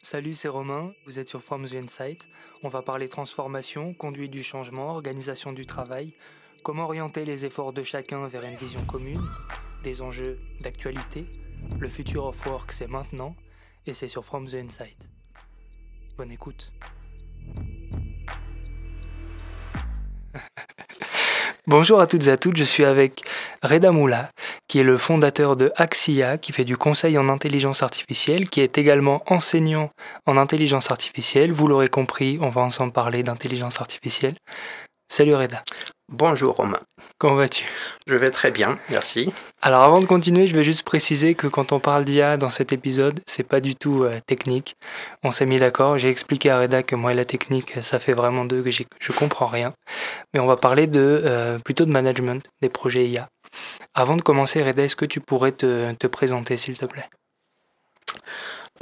Salut, c'est Romain, vous êtes sur From the Insight. On va parler transformation, conduite du changement, organisation du travail, comment orienter les efforts de chacun vers une vision commune, des enjeux d'actualité. Le future of work, c'est maintenant, et c'est sur From the Insight. Bonne écoute. Bonjour à toutes et à toutes, je suis avec Reda Moula, qui est le fondateur de Axia, qui fait du conseil en intelligence artificielle, qui est également enseignant en intelligence artificielle. Vous l'aurez compris, on va ensemble parler d'intelligence artificielle. Salut Reda. Bonjour Romain. Comment vas-tu? Je vais très bien, merci. Alors avant de continuer, je vais juste préciser que quand on parle d'IA dans cet épisode, c'est pas du tout euh, technique. On s'est mis d'accord, j'ai expliqué à Reda que moi et la technique, ça fait vraiment deux que je comprends rien. Mais on va parler de euh, plutôt de management des projets IA. Avant de commencer, Reda, est-ce que tu pourrais te présenter s'il te plaît?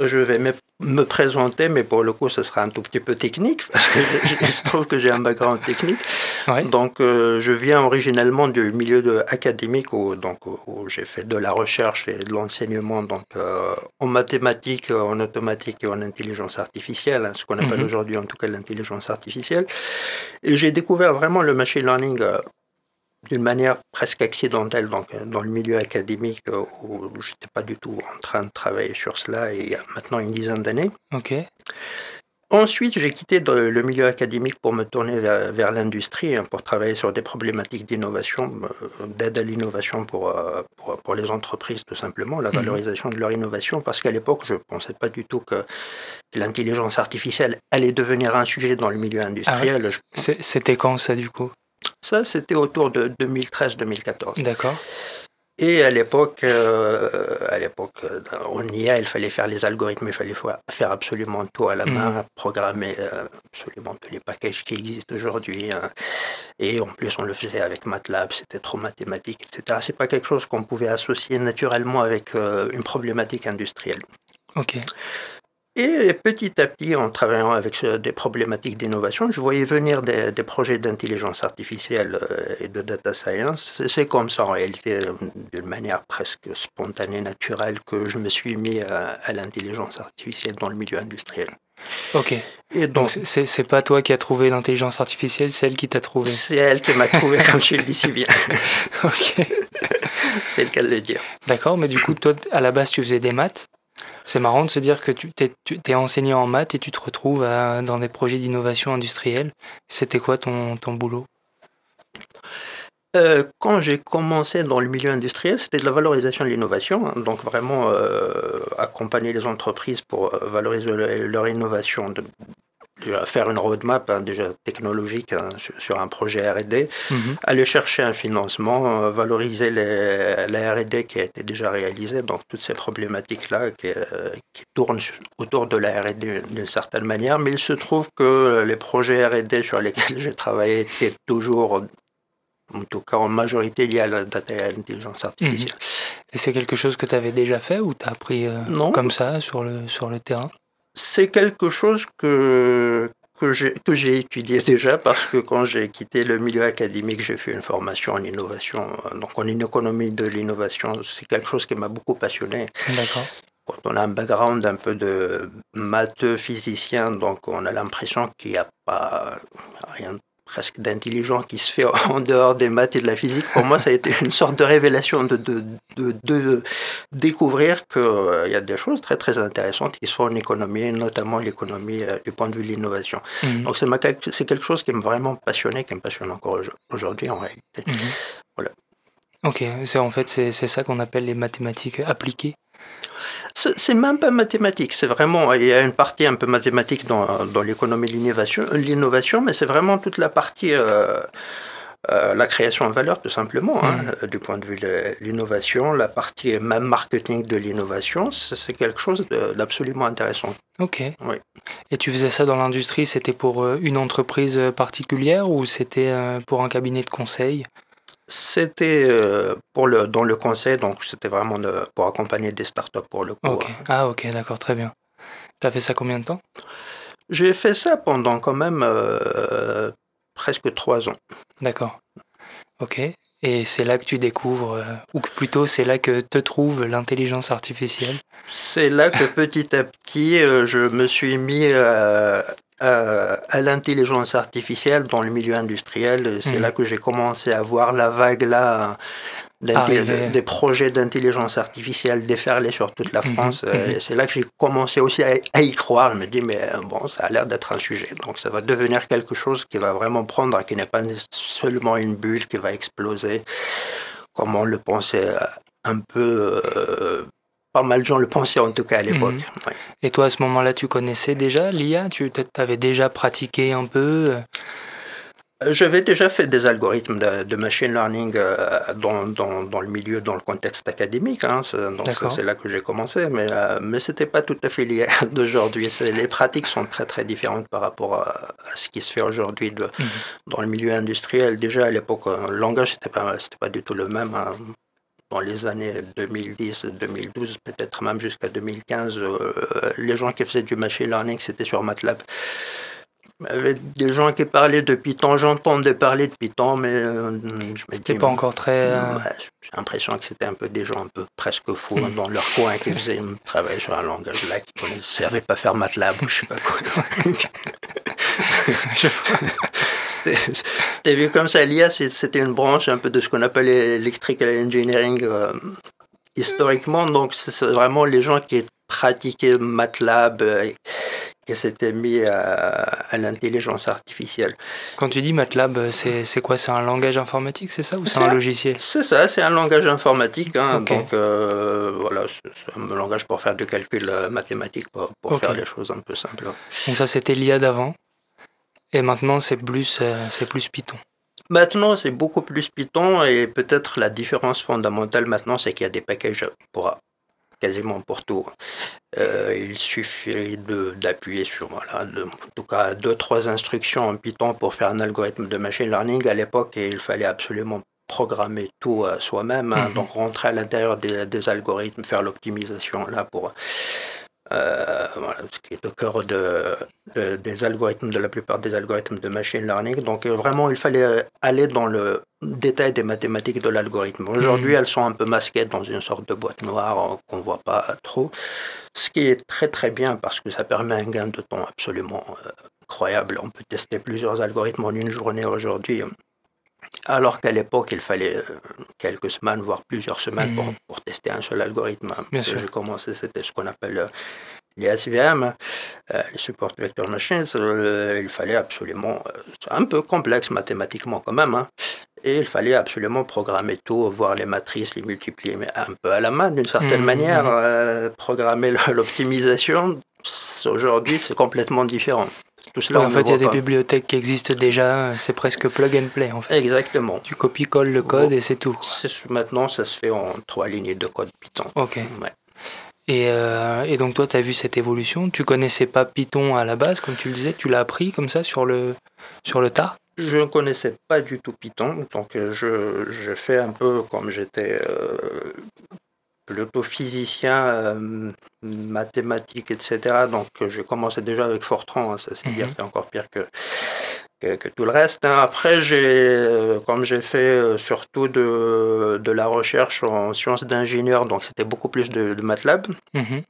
Je vais me, présenter, mais pour le coup, ce sera un tout petit peu technique, parce que je, trouve que j'ai un background technique. Donc, euh, je viens originellement du milieu de, académique, où, donc, où j'ai fait de la recherche et de l'enseignement donc, euh, en mathématiques, en automatique et en intelligence artificielle, hein, ce qu'on appelle mhm. aujourd'hui en tout cas l'intelligence artificielle. Et j'ai découvert vraiment le machine learning euh, d'une manière presque accidentelle donc, euh, dans le milieu académique euh, où je n'étais pas du tout en train de travailler sur cela il y a maintenant une dizaine d'années. Ok. Ensuite, j'ai quitté le milieu académique pour me tourner vers, l'industrie, hein, pour travailler sur des problématiques d'innovation, euh, d'aide à l'innovation pour, pour, les entreprises, tout simplement, la mhm. valorisation de leur innovation, parce qu'à l'époque, je ne pensais pas du tout que, l'intelligence artificielle allait devenir un sujet dans le milieu ah industriel. C'était quand ça, du coup? Ça, c'était autour de 2013-2014. D'accord. Et à l'époque, euh, à l'époque, on y a, il fallait faire les algorithmes, il fallait faire absolument tout à la main, mhm. programmer euh, absolument tous les packages qui existent aujourd'hui. Hein. Et en plus, on le faisait avec MATLAB, c'était trop mathématique, etc. C'est pas quelque chose qu'on pouvait associer naturellement avec euh, une problématique industrielle. Ok. Et petit à petit, en travaillant avec des problématiques d'innovation, je voyais venir des, projets d'intelligence artificielle euh, et de data science. C'est comme ça, en réalité, d'une manière presque spontanée, naturelle, que je me suis mis à, l'intelligence artificielle dans le milieu industriel. Ok. Et donc, c'est pas toi qui as trouvé l'intelligence artificielle, c'est elle qui t'a trouvé. C'est elle qui m'a trouvé, comme tu le dis si bien. ok. c'est le cas de le dire. D'accord, mais du coup, toi, à la base, tu faisais des maths. C'est marrant de se dire que tu es, enseignant en maths et tu te retrouves dans des projets d'innovation industrielle. C'était quoi ton, ton boulot? Euh, quand j'ai commencé dans le milieu industriel, c'était de la valorisation de l'innovation, hein. donc vraiment euh, accompagner les entreprises pour euh, valoriser leur innovation, de, faire une roadmap hein, déjà technologique hein, sur, un projet R&D, mhm. aller chercher un financement, euh, valoriser les, la R&D qui a été déjà réalisée, donc toutes ces problématiques-là qui, euh, qui, tournent autour de la R&D d'une certaine manière, mais il se trouve que les projets R&D sur lesquels j'ai travaillé étaient toujours en tout cas en majorité liés à la data et à l'intelligence artificielle. Mhm. Et c'est quelque chose que tu avais déjà fait ou tu as appris euh, comme ça sur le, sur le terrain? C'est quelque chose que, que j'ai étudié déjà parce que quand j'ai quitté le milieu académique, j'ai fait une formation en innovation, donc en économie de l'innovation. C'est quelque chose qui m'a beaucoup passionné. D'accord. Quand on a un background un peu de matheux physicien, donc on a l'impression qu'il n'y a pas rien de presque d'intelligent qui se fait en dehors des maths et de la physique. Pour moi, ça a été une sorte de révélation de, de, de, découvrir qu'il euh, y a des choses très très intéressantes qui sont en économie, notamment l'économie euh, du point de vue de l'innovation. Mhm. Donc c'est quelque chose qui m'a vraiment passionné, qui me passionne encore aujourd'hui en réalité. Mhm. Voilà. Ok, en fait c'est ça qu'on appelle les mathématiques appliquées. C'est même pas mathématique, c'est vraiment, il y a une partie un peu mathématique dans, dans l'économie de l'innovation, mais c'est vraiment toute la partie, euh, euh, la création de valeur tout simplement, hein, mm. du point de vue de l'innovation, la partie même marketing de l'innovation, c'est quelque chose d'absolument intéressant. Ok. Oui. Et tu faisais ça dans l'industrie, c'était pour euh, une entreprise particulière ou c'était pour un cabinet de conseil? C'était euh, pour le, dans le conseil, donc c'était vraiment pour accompagner des startups pour le coup. Hein. Ah ok, d'accord, très bien. Tu as fait ça combien de temps? J'ai fait ça pendant quand même euh, presque trois ans. D'accord. Ok. Et c'est là que tu découvres, ou que plutôt c'est là que te trouve l'intelligence artificielle? C'est là que petit à petit, je me suis mis à, à l'intelligence artificielle dans le milieu industriel. C'est mmh. là que j'ai commencé à voir la vague là des projets d'intelligence artificielle déferlés sur toute la mhm, France. Euh, mhm. C'est là que j'ai commencé aussi à, y croire. Je me dis, mais euh, bon, ça a l'air d'être un sujet. Donc ça va devenir quelque chose qui va vraiment prendre, qui n'est pas seulement une bulle qui va exploser, comme on le pensait euh, un peu. Pas mal de gens le pensaient en tout cas à l'époque. Mhm. Et toi, à ce moment-là, tu connaissais déjà l'IA Tu avais déjà pratiqué un peu? Euh, j'avais déjà fait des algorithmes de, machine learning euh, dans, dans, dans, le milieu, dans le contexte académique. Hein, donc c'est là que j'ai commencé, mais, euh, mais ce n'était pas tout à fait lié d'aujourd'hui. Les pratiques sont très très différentes par rapport à, ce qui se fait aujourd'hui mhm. dans le milieu industriel. Déjà à l'époque, le langage, ce n'était pas, pas du tout le même. Hein. Dans les années 2010, 2012, peut-être même jusqu'à 2015, les gens qui faisaient du machine learning, c'était sur MATLAB. Il y avait des gens qui parlaient de Python, j'entendais parler de Python, mais euh, je C'était pas encore très. Euh, j'ai l'impression que c'était un peu des gens un peu presque fous dans leur coin qui faisaient travailler sur un langage là, qui ne savaient pas faire MATLAB ou je sais pas quoi. c'était vu comme ça. L'IA, c'était une branche un peu de ce qu'on appelle electrical engineering euh, historiquement. Donc, c'est vraiment les gens qui pratiquaient MATLAB qui s'était mis à, l'intelligence artificielle. Quand tu dis MATLAB, c'est quoi? C'est un langage informatique, c'est ça Ou c'est un logiciel? C'est ça, c'est un langage informatique. Hein, Donc euh, voilà, c'est un langage pour faire du calcul euh, mathématique, pour, pour faire les choses un peu simples. Donc ça, c'était l'IA d'avant? Et maintenant, c'est plus, euh, c'est plus Python. Maintenant, c'est beaucoup plus Python et peut-être la différence fondamentale maintenant, c'est qu'il y a des packages pour quasiment pour tout. Euh, il suffit d'appuyer sur, voilà, de, en tout cas, deux, trois instructions en Python pour faire un algorithme de machine learning. À l'époque, il fallait absolument programmer tout soi-même, hein. mhm. donc rentrer à l'intérieur des, des, algorithmes, faire l'optimisation là pour euh, voilà, ce qui est au cœur de, des algorithmes, de la plupart des algorithmes de machine learning. Donc euh, vraiment, il fallait aller dans le détail des mathématiques de l'algorithme. Aujourd'hui, mhm. elles sont un peu masquées dans une sorte de boîte noire euh, qu'on ne voit pas trop, ce qui est très très bien parce que ça permet un gain de temps absolument incroyable. On peut tester plusieurs algorithmes en une journée aujourd'hui alors qu'à l'époque, il fallait euh, quelques semaines, voire plusieurs semaines pour, pour tester un seul algorithme. J'ai commencé, c'était ce qu'on appelle euh, les SVM, euh, les Support Vector Machines. il fallait absolument, c'est un peu complexe mathématiquement quand même, hein, et il fallait absolument programmer tout, voir les matrices, les multiplier, mais un peu à la main d'une certaine mmh, manière. Mmh. programmer l'optimisation, aujourd'hui, c'est complètement différent en fait, il y a des bibliothèques qui existent déjà, c'est presque plug and play en fait. Exactement. Tu copies-colles le code et c'est tout. Maintenant, ça se fait en trois lignes de code Python. Ok. Et, euh, et, donc toi, tu as vu cette évolution? Tu connaissais pas Python à la base, comme tu le disais, tu l'as appris comme ça sur le, sur le tard Je ne connaissais pas du tout Python, donc je, je fais un peu comme j'étais euh, plutôt physicien, euh, mathématique, etc. Donc euh, j'ai commencé déjà avec Fortran, hein, ça c'est dire, mhm. c'est encore pire que, que, tout le reste. Hein. Après, j'ai, euh, comme j'ai fait surtout de, de, la recherche en sciences d'ingénieur, donc c'était beaucoup plus de, MATLAB mhm.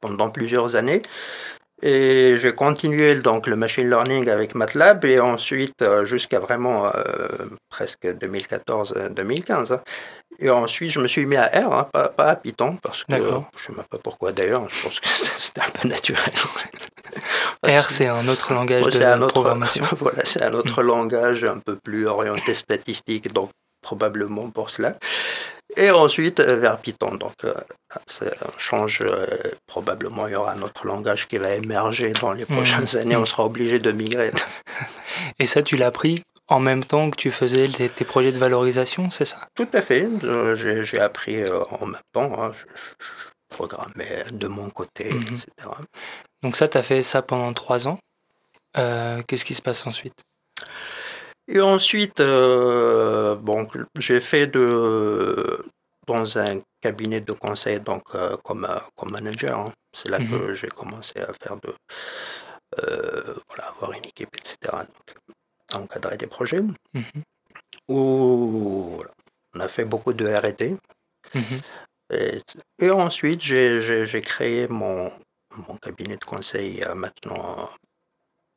pendant plusieurs années. Et j'ai continué donc le machine learning avec MATLAB et ensuite euh, jusqu'à vraiment euh, presque 2014-2015. Et ensuite, je me suis mis à R, hein, pas, à Python, parce que je ne sais pas pourquoi d'ailleurs, je pense que c'était un peu naturel. R, c'est un autre langage de programmation. voilà, c'est un autre hmm. langage un peu plus orienté statistique, donc probablement pour cela et ensuite euh, vers Python. Donc euh, ça change, euh, probablement il y aura un autre langage qui va émerger dans les mmh. prochaines années, on sera obligé de migrer. Et ça, tu l'as appris en même temps que tu faisais tes, projets de valorisation, c'est ça? Tout à fait, j'ai appris en même temps, hein. je, programmais de mon côté, mmh. etc. Donc ça, tu as fait ça pendant trois ans. Qu'est-ce qui se passe ensuite? Et ensuite, euh, bon, j'ai fait de, dans un cabinet de conseil donc, euh, comme, euh, comme manager. Hein. C'est là que mhm. j'ai commencé à faire de. voilà, avoir une équipe, etc. Donc, encadrer des projets. Mhm. Ou, on a fait beaucoup de RD. Mhm. Et, ensuite, j'ai créé mon, mon cabinet de conseil il y a maintenant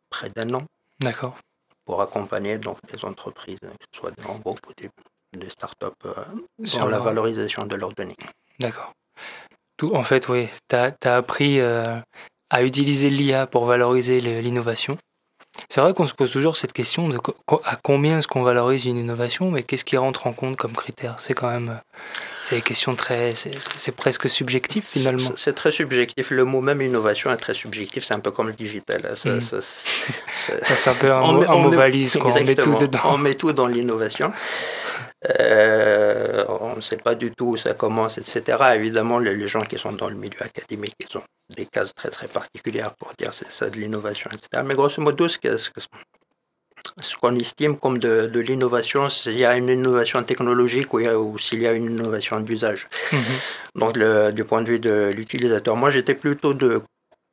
près d'un an. D'accord. Pour accompagner donc des entreprises, que ce soit des grands groupes ou des, des startups, euh, sur la valorisation de leurs données. D'accord. En fait, oui, tu as, appris euh, à utiliser l'IA pour valoriser l'innovation. C'est vrai qu'on se pose toujours cette question de à combien est-ce qu'on valorise une innovation, mais qu'est-ce qui rentre en compte comme critère? C'est quand même, c'est des questions très, c'est presque subjectif finalement. C'est très subjectif. Le mot même innovation est très subjectif. C'est un peu comme le digital. Hmm. C'est un peu un, mot, valise. on met tout dedans. On met tout dans l'innovation. Euh, on ne sait pas du tout où ça commence, etc. Évidemment, les, gens qui sont dans le milieu académique, ils ont des cases très très particulières pour dire c'est ça de l'innovation, etc. Mais grosso modo, ce qu'on estime comme de, l'innovation, s'il y a une innovation technologique ou, s'il y a une innovation d'usage. Mhm. Donc, du point de vue de l'utilisateur, moi j'étais plutôt de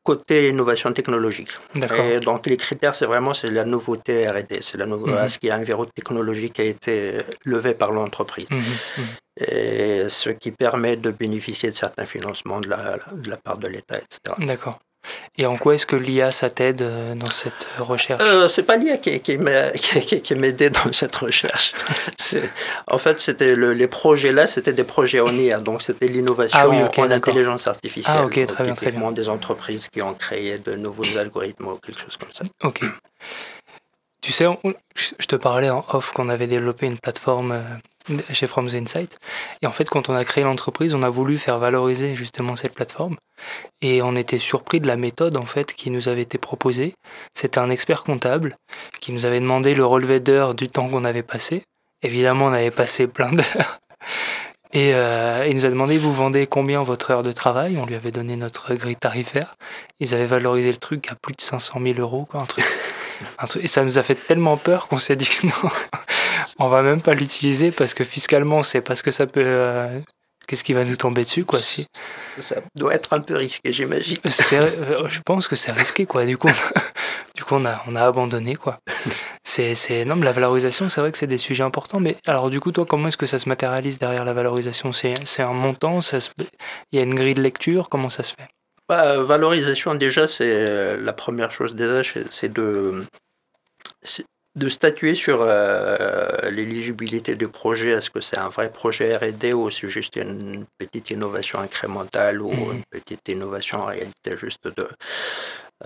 côté innovation technologique. Et donc les critères, c'est vraiment c'est la nouveauté R&D, c'est la nouveauté, mhm. ce qu'il y a un verrou technologique qui a été levé par l'entreprise. Mhm. Et ce qui permet de bénéficier de certains financements de la, de la part de l'État, etc. D'accord. Et en quoi est-ce que l'IA, ça t'aide euh, dans cette recherche? Euh, C'est pas l'IA qui, qui m'a aidé dans cette recherche. en fait, c'était les projets là, c'était des projets en IA, donc c'était l'innovation ah en intelligence artificielle. Ah, ok, très bien, très bien. des entreprises qui ont créé de nouveaux algorithmes ou quelque chose comme ça. Ok. Tu sais, je te parlais en off qu'on avait développé une plateforme euh, chez From Insight. Et en fait, quand on a créé l'entreprise, on a voulu faire valoriser justement cette plateforme. Et on était surpris de la méthode en fait qui nous avait été proposée. C'était un expert comptable qui nous avait demandé le relevé d'heures du temps qu'on avait passé. Évidemment, on avait passé plein d'heures. Et euh, il nous a demandé, vous vendez combien votre heure de travail? On lui avait donné notre grille tarifaire. Ils avaient valorisé le truc à plus de 500 000 euros, quoi, un truc et ça nous a fait tellement peur qu'on s'est dit que non, on va même pas l'utiliser parce que fiscalement, c'est parce que ça peut. Euh, qu'est-ce qui va nous tomber dessus, quoi si Ça doit être un peu risqué, j'imagine. Euh, je pense que c'est risqué, quoi. Du coup, on, du coup, on a, on a abandonné, quoi. C'est, c'est, non, mais la valorisation, c'est vrai que c'est des sujets importants. Mais alors, du coup, toi, comment est-ce que ça se matérialise derrière la valorisation? C'est, c'est un montant ça Il y a une grille de lecture Comment ça se fait? Bah, valorisation, déjà, c'est euh, la première chose déjà, c'est de, de statuer sur euh, l'éligibilité du projet. Est-ce que c'est un vrai projet R&D ou c'est juste une petite innovation incrémentale ou mmh. une petite innovation en réalité juste de,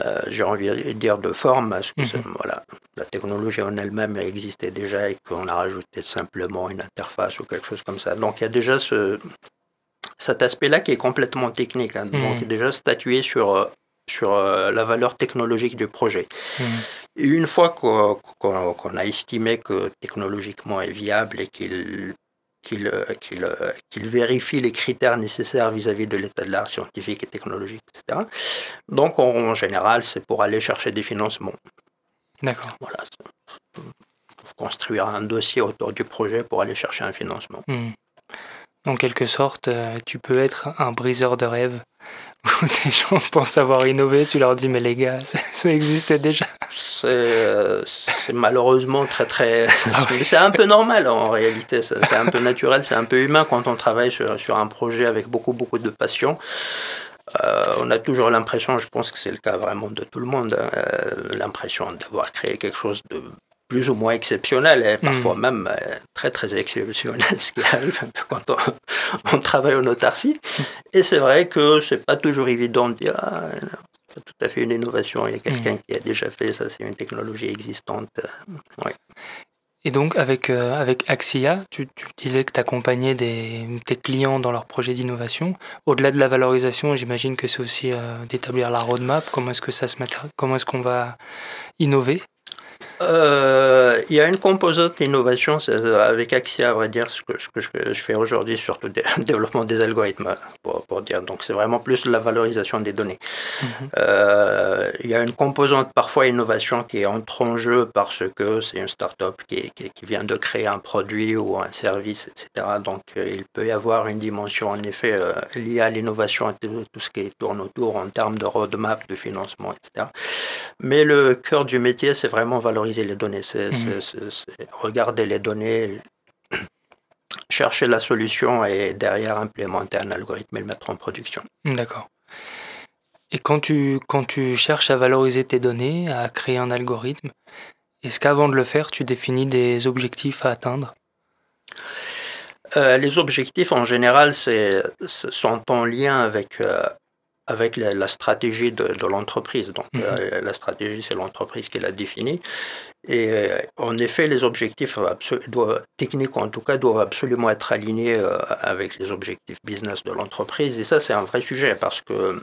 euh, j'ai envie de dire de forme, parce que mmh. voilà, la technologie en elle-même existait déjà et qu'on a rajouté simplement une interface ou quelque chose comme ça? Donc il y a déjà ce, cet aspect-là qui est complètement technique. Hein. donc hmm. déjà statuer sur, euh, sur euh, la valeur technologique du projet. Hmm. Et une fois qu'on a estimé que technologiquement est viable et qu'il qu'il qu'il vérifie les critères nécessaires vis-à-vis de l'état de l'art scientifique et technologique, etc. Donc, en, général, c'est pour aller chercher des financements. D'accord. Voilà. Construire un dossier autour du projet pour aller chercher un financement. Hmm. En quelque sorte, euh, tu peux être un briseur de rêves où des gens pensent avoir innové, tu leur dis mais les gars, ça, existait déjà. C'est malheureusement très très... Ah c'est un peu normal en réalité, c'est un peu naturel, c'est un peu humain quand on travaille sur, un projet avec beaucoup beaucoup de passion. Euh, on a toujours l'impression, je pense que c'est le cas vraiment de tout le monde, hein, euh, l'impression d'avoir créé quelque chose de plus ou moins exceptionnel et parfois hmm. même euh, très très exceptionnel, ce qui arrive un peu quand on, travaille en autarcie. Et c'est vrai que c'est pas toujours évident de dire ah, c'est tout à fait une innovation, il y a quelqu'un hmm. qui a déjà fait ça, c'est une technologie existante. Ouais. Et donc avec, euh, avec Axia, tu, tu disais que tu accompagnais des, tes clients dans leurs projets d'innovation. Au-delà de la valorisation, j'imagine que c'est aussi euh, d'établir la roadmap. Comment est-ce que ça se comment est-ce qu'on va innover? Euh, il y a une composante d'innovation avec Axia, à vrai dire, ce que, je, fais aujourd'hui, surtout développement des algorithmes, pour, pour dire. Donc, c'est vraiment plus la valorisation des données. Mhm. Euh, il y a une composante parfois innovation qui entre en jeu parce que c'est une start-up qui, qui, vient de créer un produit ou un service, etc. Donc, euh, il peut y avoir une dimension, en effet, liée à l'innovation et tout ce qui tourne autour en termes de roadmap, de financement, etc. Mais le cœur du métier, c'est vraiment valoriser les données, c'est mhm. regarder les données, chercher la solution et derrière implémenter un algorithme et le mettre en production. D'accord. Et quand tu, quand tu cherches à valoriser tes données, à créer un algorithme, est-ce qu'avant de le faire, tu définis des objectifs à atteindre? Euh, Les objectifs, en général, sont en lien avec, euh, avec la, stratégie de, l'entreprise. Donc, mhm. euh, la stratégie, c'est l'entreprise qui l'a définie. Et en effet, les objectifs doivent, techniques, en tout cas, doivent absolument être alignés avec les objectifs business de l'entreprise. Et ça, c'est un vrai sujet parce que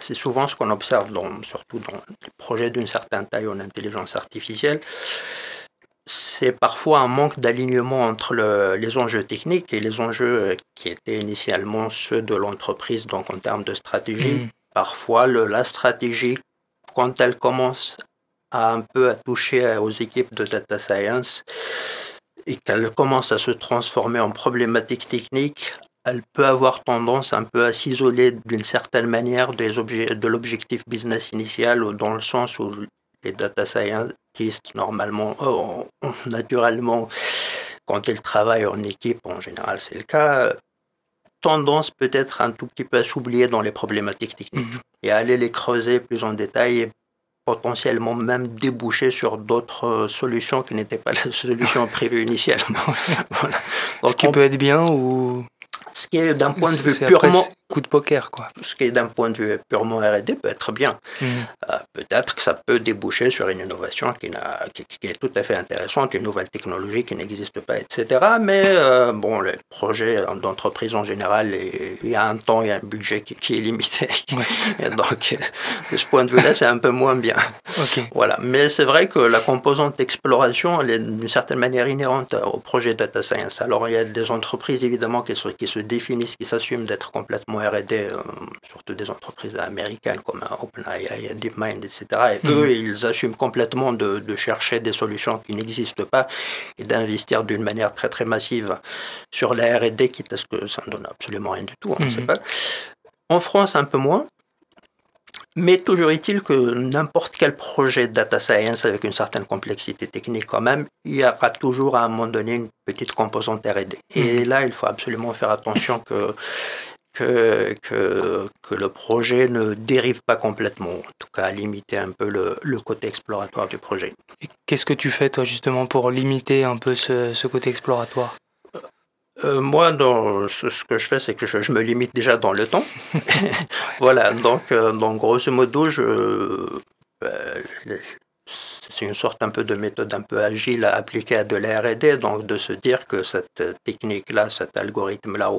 c'est souvent ce qu'on observe, surtout dans les projets d'une certaine taille en intelligence artificielle. C'est parfois un manque d'alignement entre les enjeux techniques et les enjeux qui étaient initialement ceux de l'entreprise, donc en termes de stratégie. Mm. Parfois, la stratégie, quand elle commence à un peu à toucher aux équipes de data science, et qu'elle commence à se transformer en problématique technique, elle peut avoir tendance un peu à s'isoler d'une certaine manière des objets, de l'objectif business initial, dans le sens où les data scientists, normalement, oh, naturellement, quand ils travaillent en équipe, en général c'est le cas, tendance peut-être un tout petit peu à s'oublier dans les problématiques techniques mhm. et à aller les creuser plus en détail et potentiellement même déboucher sur d'autres solutions qui n'étaient pas la solution prévue initialement. Ce qui peut être bien ou ce qui est d'un point de vue purement coup de poker quoi. Ce qui est d'un point de vue purement R&D peut être bien. Hmm. Euh, peut-être que ça peut déboucher sur une innovation qui, qui, est tout à fait intéressante, une nouvelle technologie qui n'existe pas, etc. Mais euh, bon, les projets d'entreprise en général, il y a un temps et un budget qui, est limité. donc, de ce point de vue-là, c'est un peu moins bien. Voilà. Mais c'est vrai que la composante exploration, elle est d'une certaine manière inhérente au projet data science. Alors, il y a des entreprises évidemment qui se, qui se définissent, qui s'assument d'être complètement R&D, euh, surtout des entreprises américaines comme OpenAI, DeepMind, etc. Et eux, mhm. ils assument complètement de, chercher des solutions qui n'existent pas et d'investir d'une manière très très massive sur la R&D, quitte à ce que ça ne donne absolument rien du tout, on ne sait mhm. pas. En France, un peu moins. Mais toujours est-il que n'importe quel projet de data science avec une certaine complexité technique quand même, il y aura toujours à un moment donné une petite composante R&D. Et mhm. là, il faut absolument faire attention que que, que, le projet ne dérive pas complètement, en tout cas limiter un peu le, le côté exploratoire du projet. Qu'est-ce que tu fais toi justement pour limiter un peu ce, ce côté exploratoire? Euh, moi, dans, ce, que je fais, c'est que je, me limite déjà dans le temps. voilà, donc, euh, donc grosso modo, je, euh, c'est une sorte un peu de méthode un peu agile à appliquer à de la R&D, donc de se dire que cette technique-là, cet algorithme-là,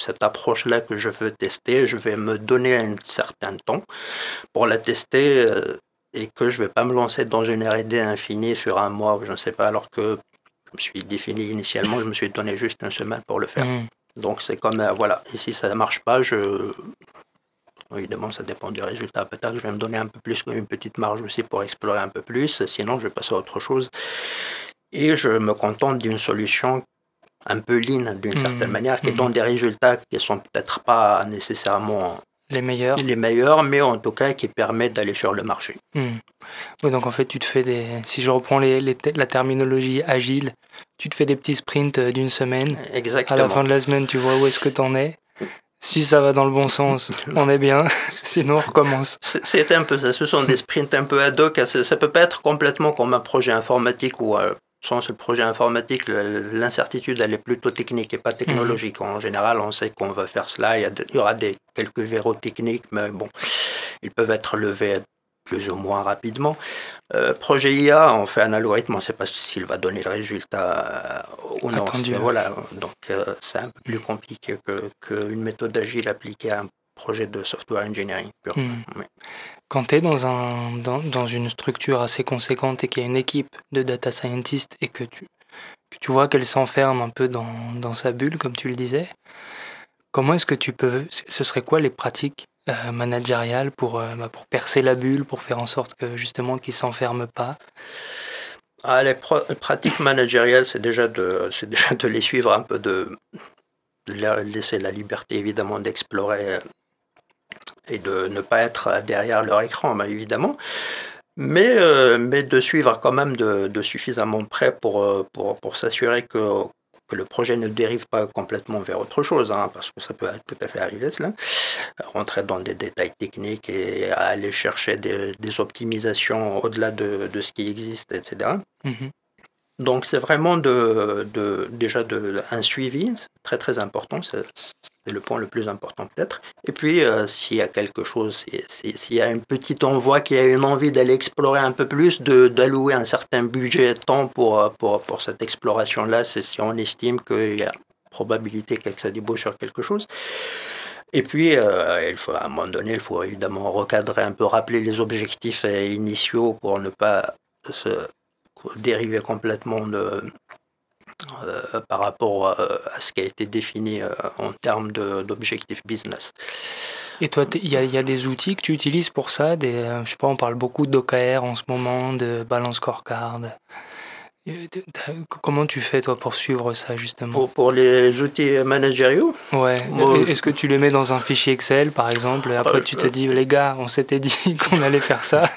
cette approche-là que je veux tester, je vais me donner un certain temps pour la tester euh, et que je ne vais pas me lancer dans une R&D infinie sur un mois ou je ne sais pas, alors que je me suis défini initialement, je me suis donné juste une semaine pour le faire. Mmh. Donc c'est comme, euh, voilà, et si ça ne marche pas, je... Évidemment, ça dépend du résultat. Peut-être que je vais me donner un peu plus, une petite marge aussi pour explorer un peu plus. Sinon, je vais passer à autre chose. Et je me contente d'une solution un peu lean d'une certaine mmh. manière, qui mmh. donne des résultats qui sont peut-être pas nécessairement les meilleurs. Les meilleurs, mais en tout cas qui permettent d'aller sur le marché. Mmh. Oui, donc en fait, tu te fais des. Si je reprends les, la terminologie agile, tu te fais des petits sprints euh, d'une semaine. Exactement. À la fin de la semaine, tu vois où est-ce que tu en es. Si ça va dans le bon sens, on est bien. Sinon, on recommence. C'est un peu ça. Ce sont des sprints un peu ad hoc. Ça, ne peut pas être complètement comme un projet informatique ou euh, sans ce projet informatique, l'incertitude, elle est plutôt technique et pas mhm. technologique. En général, on sait qu'on va faire cela. Il y, aura des, quelques verrous techniques, mais bon, ils peuvent être levés plus ou moins rapidement. Euh, projet IA, on fait un algorithme, on ne sait pas s'il va donner le résultat euh, ou non. Voilà, donc euh, c'est un peu plus compliqué qu'une méthode agile appliquée à un projet de software engineering. Hmm. Quand tu es dans, un, dans, dans, une structure assez conséquente et qu'il y a une équipe de data scientists et que tu, que tu vois qu'elle s'enferme un peu dans, dans, sa bulle, comme tu le disais, comment est-ce que tu peux... Ce serait quoi les pratiques euh, managériales pour, euh, bah, pour percer la bulle, pour faire en sorte que justement qu'ils ne s'enferment pas? Ah, les, pratiques managériales, c'est déjà, de, déjà de les suivre un peu, de, de laisser la liberté évidemment d'explorer et de ne pas être derrière leur écran, bah, évidemment, mais, euh, mais de suivre quand même de, suffisamment près pour, euh, pour, pour s'assurer que que le projet ne dérive pas complètement vers autre chose, hein, parce que ça peut tout à fait arriver cela, rentrer dans des détails techniques et aller chercher des, optimisations au-delà de, ce qui existe, etc. Mhm. Donc c'est vraiment de, de, déjà de, un suivi, très très important, c'est le point le plus important peut-être. Et puis, euh, s'il y a quelque chose, s'il y a une petite envoi qui a une envie d'aller explorer un peu plus, d'allouer un certain budget temps pour, euh, pour, pour cette exploration-là, c'est si on estime qu'il y a probabilité que ça débouche sur quelque chose. Et puis, euh, il faut, à un moment donné, il faut évidemment recadrer un peu, rappeler les objectifs initiaux pour ne pas se dériver complètement de, euh, par rapport euh, à ce qui a été défini euh, en termes d'objectifs business. Et toi, il y, a des outils que tu utilises pour ça des, Je sais pas, on parle beaucoup d'OKR en ce moment, de balance scorecard. Comment tu fais toi pour suivre ça justement pour, les outils managériaux Ouais. Est-ce que tu les mets dans un fichier Excel par exemple et Après tu te dis les gars, on s'était dit qu'on allait faire ça.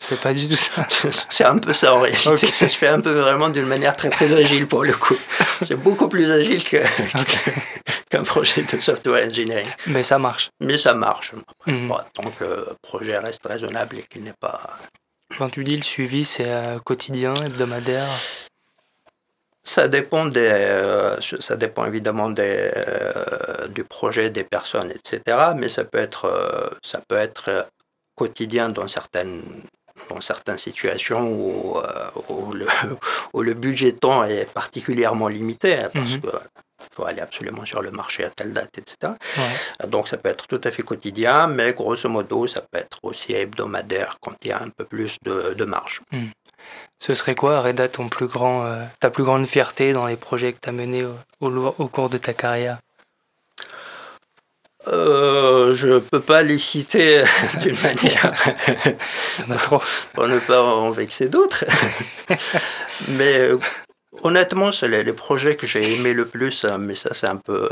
C'est pas du tout ça. C'est un peu ça en réalité. Ça se fait un peu vraiment d'une manière très très agile pour le coup. C'est beaucoup plus agile qu'un projet de software engineering. Mais ça marche. Mais ça marche. Mhm. tant que le projet reste raisonnable et qu'il n'est pas quand tu dis le suivi, c'est euh, quotidien, hebdomadaire ça dépend, des, euh, ça dépend évidemment des, euh, du projet, des personnes, etc. Mais ça peut être, ça peut être quotidien dans certaines, dans certaines situations où, où, le, où le budget temps est particulièrement limité. Hein, mhm. que faut aller absolument sur le marché à telle date, etc. Donc ça peut être tout à fait quotidien, mais grosso modo, ça peut être aussi hebdomadaire quand il y a un peu plus de, marge. Hmm. Ce serait quoi, Reda, ton plus grand, euh, ta plus grande fierté dans les projets que tu as menés au, au, cours de ta carrière? Euh, je ne peux pas les citer d'une manière. Il y en a trop. pour ne pas en vexer d'autres. Mais Honnêtement, c'est les, projets que j'ai aimé le plus, hein, mais ça c'est un peu,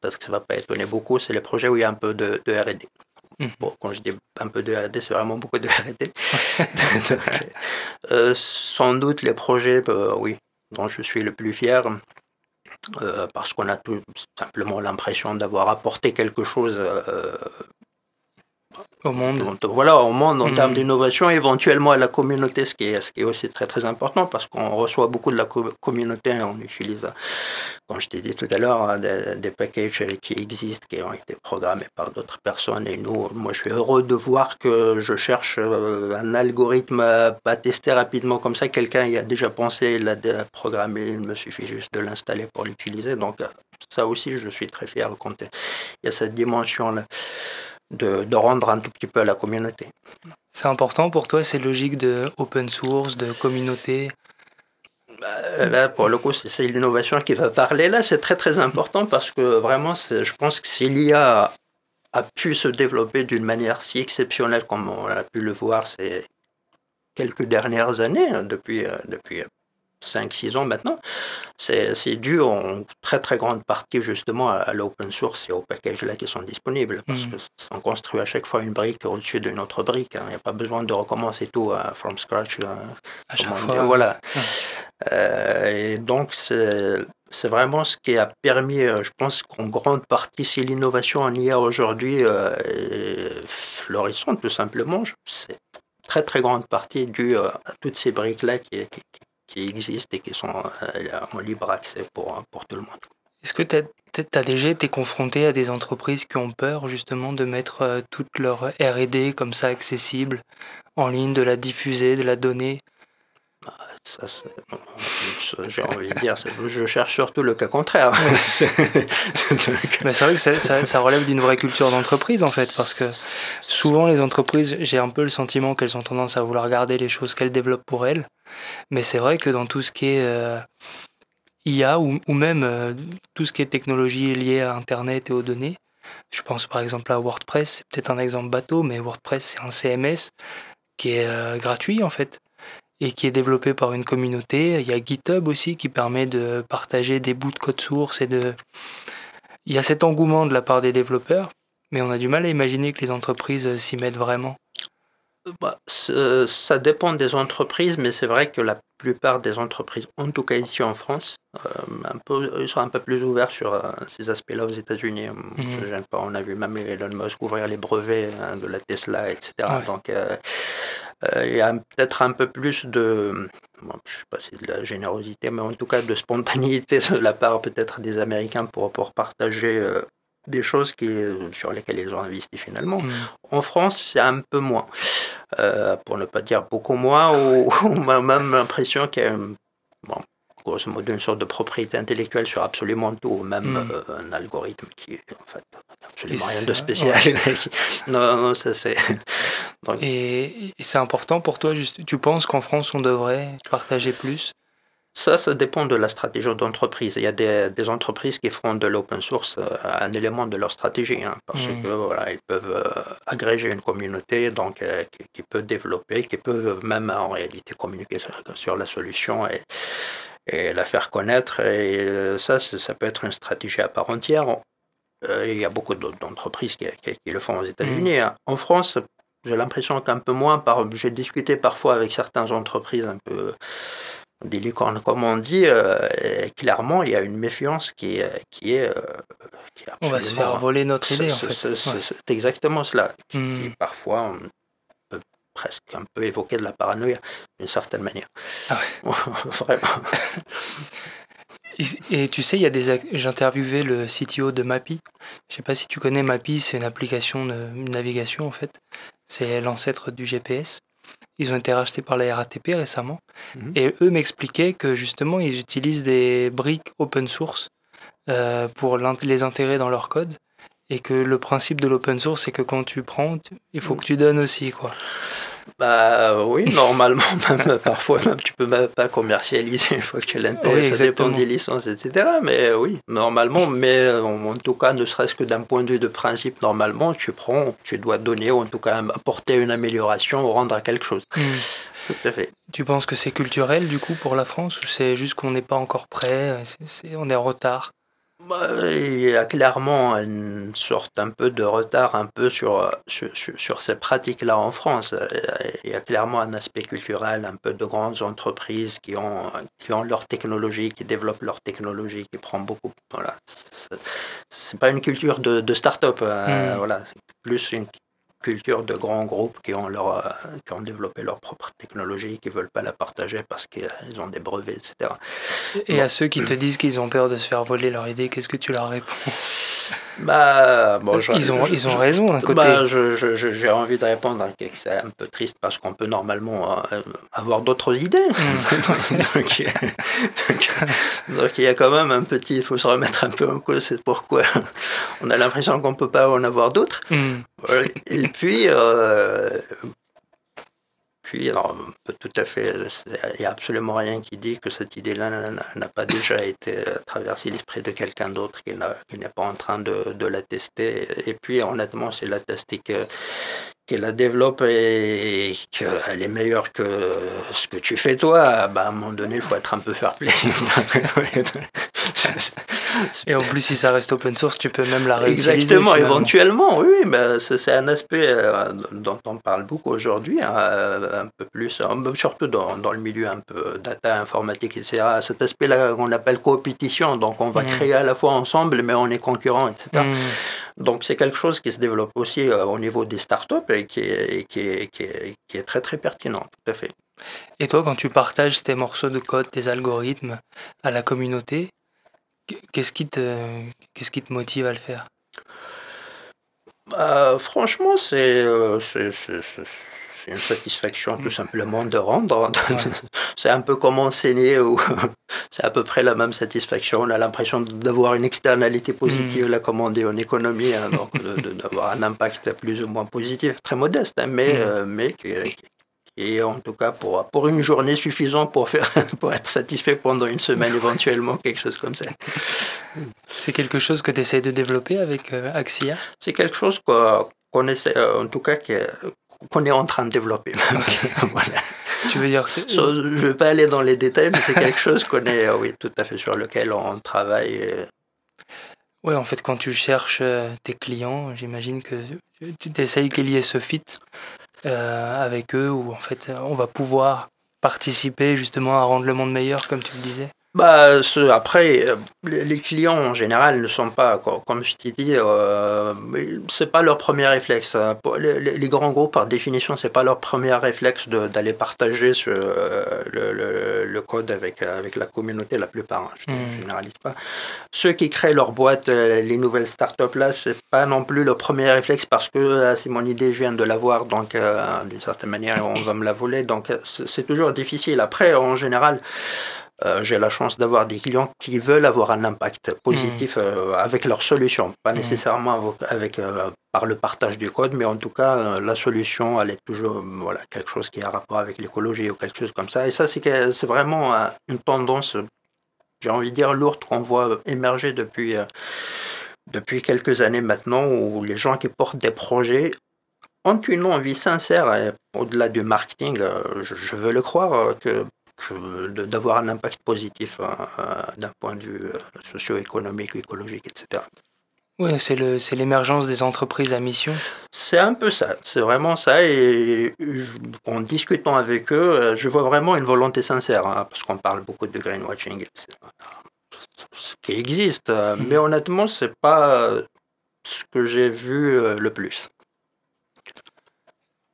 peut-être que ça va pas étonner beaucoup, c'est les projets où il y a un peu de, R&D. Mmh. Bon, quand je dis un peu de R&D, c'est vraiment beaucoup de R&D. Euh, sans doute les projets, bah, oui, dont je suis le plus fier, euh, parce qu'on a tout simplement l'impression d'avoir apporté quelque chose euh, au monde. voilà, au monde en termes mm. d'innovation, éventuellement à la communauté, ce qui est, ce qui est aussi très très important parce qu'on reçoit beaucoup de la communauté, on utilise, comme je t'ai dit tout à l'heure, hein, des, packages qui existent, qui ont été programmés par d'autres personnes. Et nous, moi je suis heureux de voir que je cherche euh, un algorithme à, tester rapidement comme ça. Quelqu'un y a déjà pensé, il l'a programmé, il me suffit juste de l'installer pour l'utiliser. Donc ça aussi, je suis très fier quand il y a cette dimension-là de, rendre un tout petit peu à la communauté. C'est important pour toi ces logiques de open source, de communauté? Bah, Là, pour le coup, c'est l'innovation qui va parler. Là, c'est très très important parce que vraiment, je pense que si l'IA a pu se développer d'une manière si exceptionnelle comme on a pu le voir ces quelques dernières années, hein, depuis, euh, depuis 5-6 ans maintenant, c'est dû en très très grande partie justement à, l'open source et aux packages là qui sont disponibles. Parce mmh. qu'on construit à chaque fois une brique au-dessus d'une autre brique. Hein. Il n'y a pas besoin de recommencer tout à hein, from scratch. À chaque fois. Voilà. Euh, et donc c'est vraiment ce qui a permis, euh, je pense qu'en grande partie, si l'innovation en IA aujourd'hui euh, est florissante tout simplement, c'est très très grande partie due à toutes ces briques-là qui, qui, qui existent et qui sont euh, en libre accès pour, pour tout le monde. Est-ce que tu déjà été confronté à des entreprises qui ont peur justement de mettre euh, toute leur RD comme ça accessible en ligne, de la diffuser, de la donner? Bah, j'ai envie de dire, je cherche surtout le cas contraire. Mais c'est vrai que ça, ça relève d'une vraie culture d'entreprise en fait, parce que souvent les entreprises, j'ai un peu le sentiment qu'elles ont tendance à vouloir garder les choses qu'elles développent pour elles. Mais c'est vrai que dans tout ce qui est euh, IA ou, ou même euh, tout ce qui est technologie liée à Internet et aux données, je pense par exemple à WordPress, c'est peut-être un exemple bateau, mais WordPress c'est un CMS qui est euh, gratuit en fait et qui est développé par une communauté. Il y a GitHub aussi qui permet de partager des bouts de code source et de... Il y a cet engouement de la part des développeurs, mais on a du mal à imaginer que les entreprises s'y mettent vraiment. bah, ça dépend des entreprises, mais c'est vrai que la plupart des entreprises, en tout cas ici en France, euh, un peu, ils sont un peu plus ouverts sur euh, ces aspects-là aux États-Unis. Mmh. pas. On a vu même Elon Musk ouvrir les brevets hein, de la Tesla, etc. Donc, euh, il y a peut-être un peu plus de, je ne sais pas si c'est de la générosité, mais en tout cas de spontanéité de la part peut-être des Américains pour, pour partager des choses qui, sur lesquelles ils ont investi finalement. Mm. En France, c'est un peu moins, euh, pour ne pas dire beaucoup moins, ou on a même l'impression qu'il y a bon, grosso modo une sorte de propriété intellectuelle sur absolument tout, même mm. euh, un algorithme qui est en fait absolument rien de spécial. non, non, ça c'est. Et, et c'est important pour toi, juste, tu penses qu'en France on devrait partager plus? Ça, ça dépend de la stratégie d'entreprise. Il y a des, entreprises qui feront de l'open source euh, un élément de leur stratégie, hein, parce mmh. que voilà, ils peuvent euh, agréger une communauté, donc euh, qui, peut développer, qui peut même en réalité communiquer sur, la solution et, et, la faire connaître. Et ça, ça peut être une stratégie à part entière. il y a beaucoup d'entreprises qui, qui, le font aux États-Unis. Mmh. Hein. En France, j'ai l'impression qu'un peu moins. Par, j'ai discuté parfois avec certaines entreprises un peu des licornes, comme on dit, euh, clairement, il y a une méfiance qui est. Qui est, euh, on va se faire voler notre idée, en fait. C'est exactement cela. Qui, hmm. parfois, presque un peu évoquer de la paranoïa, d'une certaine manière. Ah ouais. Vraiment. Et, tu sais, il y a des. J'ai interviewé le CTO de Mappy. Je sais pas si tu connais Mappy, c'est une application de navigation en fait. C'est l'ancêtre du GPS. Ils ont été rachetés par la RATP récemment. Mhm. Et eux m'expliquaient que justement, ils utilisent des briques open source euh, pour les intégrer dans leur code. Et que le principe de l'open source, c'est que quand tu prends, il faut mhm. que tu donnes aussi. quoi. Bah oui, normalement, même parfois même tu peux même pas commercialiser une fois que tu l'intègres, ça dépend des licences, etc. Mais oui, normalement, mais en, tout cas, ne serait-ce que d'un point de vue de principe, normalement, tu prends, tu dois donner, ou en tout cas apporter une amélioration ou rendre à quelque chose. Hmm. Tout à fait. Tu penses que c'est culturel du coup pour la France ou c'est juste qu'on n'est pas encore prêt, on est en retard? Il y a clairement une sorte un peu de retard un peu sur, sur, sur ces pratiques-là en France. Il y a clairement un aspect culturel, un peu de grandes entreprises qui ont, qui ont leur technologie, qui développent leur technologie, qui prend beaucoup. Voilà. C'est pas une culture de, de start-up, euh, hmm. voilà. plus une culture de grands groupes qui ont, leur, euh, qui ont développé leur propre technologie, qui ne veulent pas la partager parce qu'ils ont des brevets, etc. Et à ceux qui te disent qu'ils ont peur de se faire voler leur idée, qu'est-ce que tu leur réponds? Bah, bon, ils, ont, ils ont raison d'un côté. Bah, j'ai envie de répondre que c'est un peu triste parce qu'on peut normalement euh, avoir d'autres idées. Mm. donc, il y a quand même un petit, il faut se remettre un peu en cause, c'est pourquoi on a l'impression qu'on ne peut pas en avoir d'autres. Mm. Et puis, euh, puis, tout à fait, il n'y a absolument rien qui dit que cette idée-là n'a pas déjà été euh, traversée l'esprit de quelqu'un d'autre qui n'est pas en train de, la tester. Et puis, honnêtement, c'est la tester qu'elle la développe et qu'elle est meilleure que ce que tu fais toi, bah, à un moment donné, il faut être un peu fair play. Et en plus, si ça reste open source, tu peux même la réutiliser. Exactement, éventuellement, oui. Mais c'est un aspect euh, dont on parle beaucoup aujourd'hui, hein, un peu plus, euh, surtout dans, dans, le milieu un peu data, informatique, etc. Cet aspect-là qu'on appelle coopétition. Donc, on va mm. créer à la fois ensemble, mais on est concurrents, etc. Donc, c'est quelque chose qui se développe aussi euh, au niveau des startups et qui est, qui est, qui est, qui est très, très pertinent, tout à fait. Et toi, quand tu partages tes morceaux de code, tes algorithmes à la communauté, Qu'est-ce qui, te, qu'est-ce qui te motive à le faire? Bah, Franchement, euh, c'est, c'est, une satisfaction tout mm. simplement de rendre. c'est un peu comme enseigner, ou c'est à peu près la même satisfaction. On a l'impression d'avoir une externalité positive, mm. on dit en économie, hein, donc d'avoir un impact plus ou moins positif, très modeste, hein, mais, mm. euh, mais qui, et en tout cas pour, pour une journée suffisante pour, faire, pour être satisfait pendant une semaine éventuellement, quelque chose comme ça. C'est quelque chose que tu essaies de développer avec euh, Axia? C'est quelque chose qu'on essaie, euh, en tout cas qu'on est en train de développer. voilà. Tu veux dire que... Je ne vais pas aller dans les détails, mais c'est quelque chose qu'on est, oui, tout à fait sur lequel on travaille. Oui, en fait, quand tu cherches euh, tes clients, j'imagine que tu essayes qu'il y ait ce fit avec eux où en fait on va pouvoir participer justement à rendre le monde meilleur, comme tu le disais bah, ce, après, euh, les clients en général ne sont pas, comme je t'ai dit, euh, c'est pas leur premier réflexe. Les, les, grands groupes, par définition, c'est pas leur premier réflexe d'aller partager ce, le, le, le, code avec, avec la communauté, la plupart. Hein, je ne hmm. généralise pas. Ceux qui créent leur boîte, euh, les nouvelles startups là, c'est pas non plus leur premier réflexe parce que euh, c'est mon idée, je viens de l'avoir, donc d'une certaine manière, on va me la voler. Donc c'est toujours difficile. Après, en général, euh, j'ai la chance d'avoir des clients qui veulent avoir un impact positif hmm. euh, avec leur solution, pas hmm. nécessairement avec, euh, par le partage du code, mais en tout cas, la solution, elle est toujours voilà, quelque chose qui a rapport avec l'écologie ou quelque chose comme ça. Et ça, c'est vraiment une tendance, j'ai envie de dire, lourde qu'on voit émerger depuis, depuis quelques années maintenant, où les gens qui portent des projets ont une envie sincère, au-delà du marketing, je, veux le croire, que d'avoir un impact positif hein, euh, d'un point de vue euh, socio-économique, écologique, etc. Oui, c'est l'émergence des entreprises à mission. C'est un peu ça, c'est vraiment ça. Et en discutant avec eux, euh, je vois vraiment une volonté sincère, hein, parce qu'on parle beaucoup de greenwashing, ce qui existe. Mm. Mais honnêtement, c'est pas ce que j'ai vu le plus.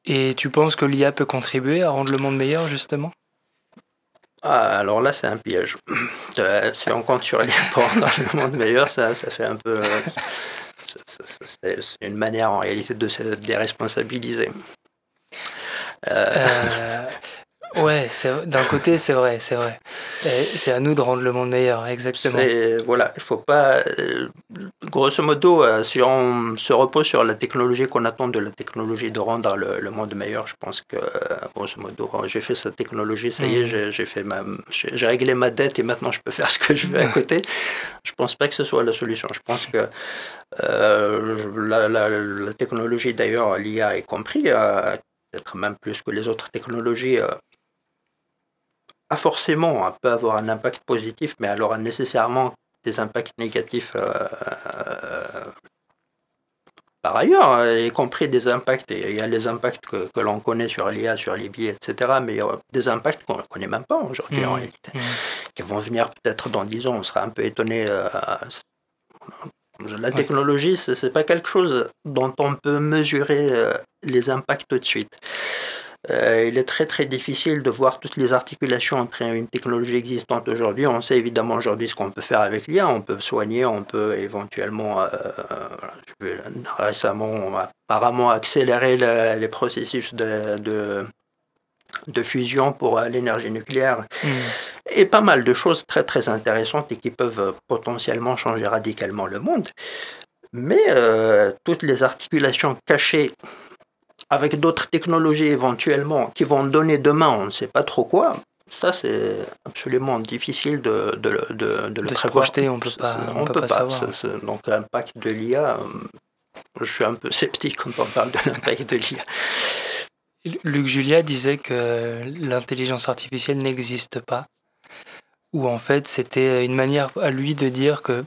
Et tu penses que l'IA peut contribuer à rendre le monde meilleur, justement? Ah, alors là, c'est un piège. Euh, si on compte sur les ports dans le monde meilleur, ça, ça fait un peu. Euh, c'est une manière en réalité de se déresponsabiliser. Euh, Ouais, d'un côté, c'est vrai, c'est vrai. C'est à nous de rendre le monde meilleur, exactement. Voilà, il faut pas. Euh, grosso modo, euh, si on se repose sur la technologie qu'on attend de la technologie de rendre le, monde meilleur, je pense que, grosso modo, j'ai fait cette technologie, ça y est, mm. j'ai fait ma, j'ai réglé ma dette et maintenant je peux faire ce que je veux à côté. Je pense pas que ce soit la solution. Je pense que euh, la, la, technologie, d'ailleurs, l'IA est compris, peut-être même plus que les autres technologies pas forcément, elle peut avoir un impact positif, mais elle aura nécessairement des impacts négatifs euh, euh, par ailleurs, hein, y compris des impacts, il y a les impacts que, que l'on connaît sur l'IA, sur les billets, etc., mais il y a des impacts qu'on ne connaît même pas aujourd'hui en mmh. réalité, mmh. qui vont venir peut-être dans 10 ans, on sera un peu étonné. Euh, la technologie, ce n'est pas quelque chose dont on peut mesurer les impacts tout de suite. Euh, il est très très difficile de voir toutes les articulations entre une technologie existante aujourd'hui. On sait évidemment aujourd'hui ce qu'on peut faire avec l'IA. On peut soigner, on peut éventuellement, euh, récemment, on a apparemment accélérer les processus de, de, fusion pour euh, l'énergie nucléaire. Hmm. Et pas mal de choses très très intéressantes et qui peuvent potentiellement changer radicalement le monde. Mais toutes les articulations cachées avec d'autres technologies éventuellement qui vont donner demain, on ne sait pas trop quoi. Ça, c'est absolument difficile de, de, de, de le prévoir. projeter, on ne peut pas, on, peut, pas, savoir. donc l'impact de l'IA, euh, je suis un peu sceptique quand on parle de l'impact de l'IA. Luc Julia disait que l'intelligence artificielle n'existe pas, ou en fait c'était une manière à lui de dire que